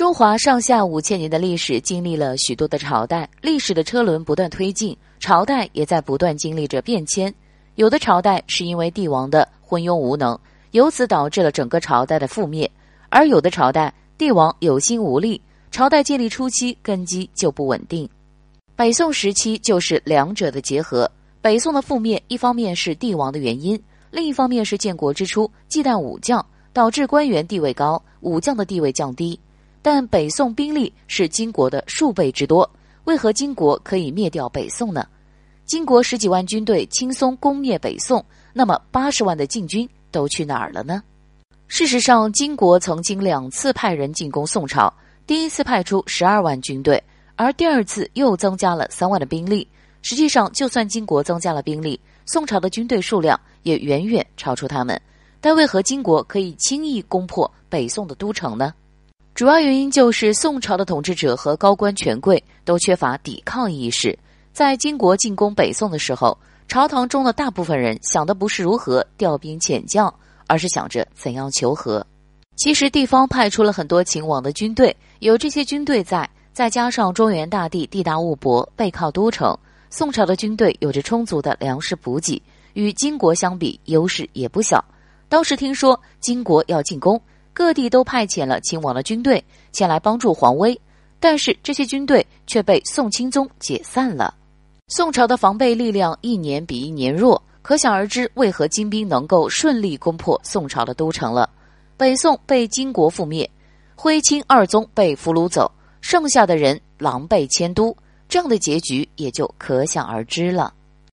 中华上下五千年的历史，经历了许多的朝代，历史的车轮不断推进，朝代也在不断经历着变迁。有的朝代是因为帝王的昏庸无能，由此导致了整个朝代的覆灭；而有的朝代，帝王有心无力，朝代建立初期根基就不稳定。北宋时期就是两者的结合。北宋的覆灭，一方面是帝王的原因，另一方面是建国之初忌惮武将，导致官员地位高，武将的地位降低。但北宋兵力是金国的数倍之多，为何金国可以灭掉北宋呢？金国十几万军队轻松攻灭北宋，那么八十万的禁军都去哪儿了呢？事实上，金国曾经两次派人进攻宋朝，第一次派出十二万军队，而第二次又增加了三万的兵力。实际上，就算金国增加了兵力，宋朝的军队数量也远远超出他们。但为何金国可以轻易攻破北宋的都城呢？主要原因就是宋朝的统治者和高官权贵都缺乏抵抗意识。在金国进攻北宋的时候，朝堂中的大部分人想的不是如何调兵遣将，而是想着怎样求和。其实地方派出了很多勤王的军队，有这些军队在，再加上中原大地地大物博，背靠都城，宋朝的军队有着充足的粮食补给，与金国相比优势也不小。当时听说金国要进攻。各地都派遣了秦王的军队前来帮助皇威，但是这些军队却被宋钦宗解散了。宋朝的防备力量一年比一年弱，可想而知为何金兵能够顺利攻破宋朝的都城了。北宋被金国覆灭，徽钦二宗被俘虏走，剩下的人狼狈迁都，这样的结局也就可想而知了。